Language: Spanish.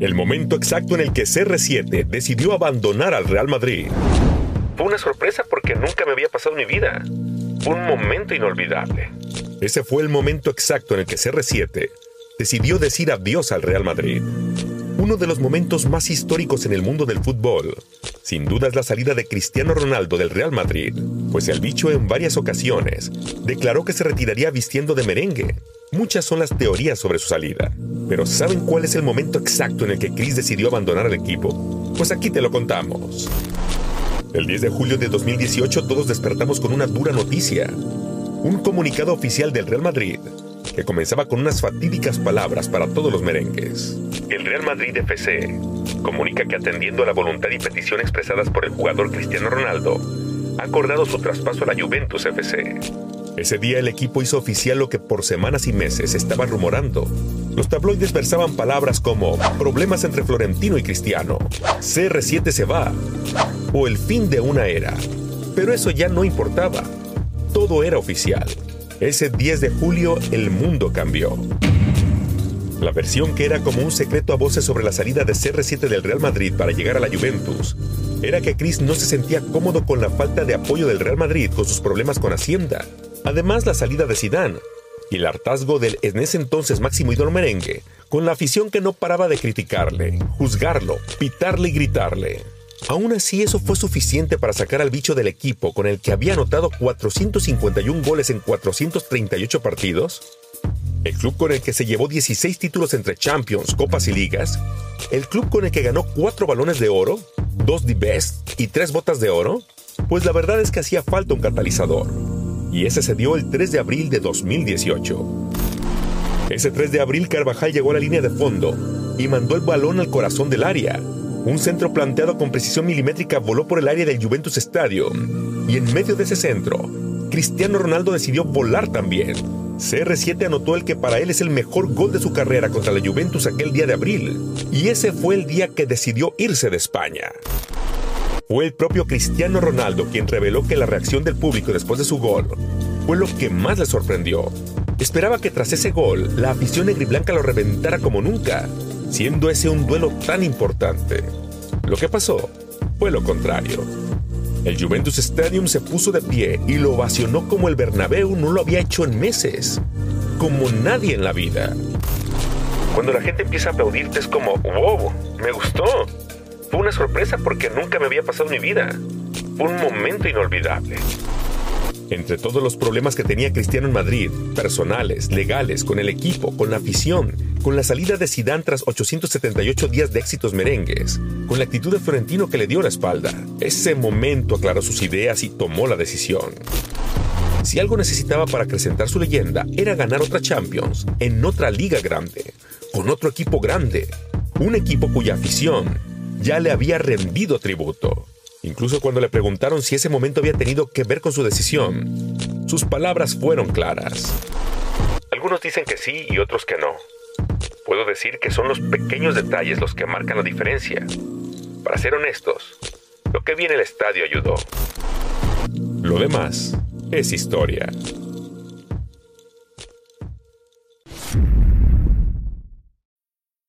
El momento exacto en el que CR7 decidió abandonar al Real Madrid. Fue una sorpresa porque nunca me había pasado en mi vida. Fue un momento inolvidable. Ese fue el momento exacto en el que CR7 decidió decir adiós al Real Madrid. Uno de los momentos más históricos en el mundo del fútbol, sin duda es la salida de Cristiano Ronaldo del Real Madrid, pues el bicho en varias ocasiones declaró que se retiraría vistiendo de merengue. Muchas son las teorías sobre su salida, pero ¿saben cuál es el momento exacto en el que Chris decidió abandonar el equipo? Pues aquí te lo contamos. El 10 de julio de 2018 todos despertamos con una dura noticia. Un comunicado oficial del Real Madrid que comenzaba con unas fatídicas palabras para todos los merengues. El Real Madrid FC comunica que atendiendo a la voluntad y petición expresadas por el jugador Cristiano Ronaldo, ha acordado su traspaso a la Juventus FC. Ese día el equipo hizo oficial lo que por semanas y meses estaba rumorando. Los tabloides versaban palabras como problemas entre Florentino y Cristiano, CR7 se va, o el fin de una era. Pero eso ya no importaba. Todo era oficial. Ese 10 de julio el mundo cambió. La versión que era como un secreto a voces sobre la salida de CR7 del Real Madrid para llegar a la Juventus era que Chris no se sentía cómodo con la falta de apoyo del Real Madrid con sus problemas con Hacienda. Además, la salida de Zidane y el hartazgo del en ese entonces máximo ídolo merengue, con la afición que no paraba de criticarle, juzgarlo, pitarle y gritarle. Aún así, eso fue suficiente para sacar al bicho del equipo con el que había anotado 451 goles en 438 partidos. El club con el que se llevó 16 títulos entre Champions, Copas y Ligas. El club con el que ganó 4 balones de oro, 2 de Best y 3 botas de oro. Pues la verdad es que hacía falta un catalizador. Y ese se dio el 3 de abril de 2018. Ese 3 de abril Carvajal llegó a la línea de fondo y mandó el balón al corazón del área, un centro planteado con precisión milimétrica voló por el área del Juventus Stadium. Y en medio de ese centro, Cristiano Ronaldo decidió volar también. CR7 anotó el que para él es el mejor gol de su carrera contra la Juventus aquel día de abril. Y ese fue el día que decidió irse de España. Fue el propio Cristiano Ronaldo quien reveló que la reacción del público después de su gol fue lo que más le sorprendió. Esperaba que tras ese gol la afición negriblanca lo reventara como nunca, siendo ese un duelo tan importante. Lo que pasó fue lo contrario. El Juventus Stadium se puso de pie y lo ovacionó como el Bernabéu no lo había hecho en meses, como nadie en la vida. Cuando la gente empieza a aplaudirte es como, wow, me gustó. Fue una sorpresa porque nunca me había pasado en mi vida. Fue un momento inolvidable. Entre todos los problemas que tenía Cristiano en Madrid, personales, legales, con el equipo, con la afición, con la salida de Zidane tras 878 días de éxitos merengues, con la actitud de Florentino que le dio la espalda, ese momento aclaró sus ideas y tomó la decisión. Si algo necesitaba para acrecentar su leyenda era ganar otra Champions en otra liga grande, con otro equipo grande, un equipo cuya afición ya le había rendido tributo. Incluso cuando le preguntaron si ese momento había tenido que ver con su decisión, sus palabras fueron claras. Algunos dicen que sí y otros que no. Puedo decir que son los pequeños detalles los que marcan la diferencia. Para ser honestos, lo que vi en el estadio ayudó. Lo demás es historia.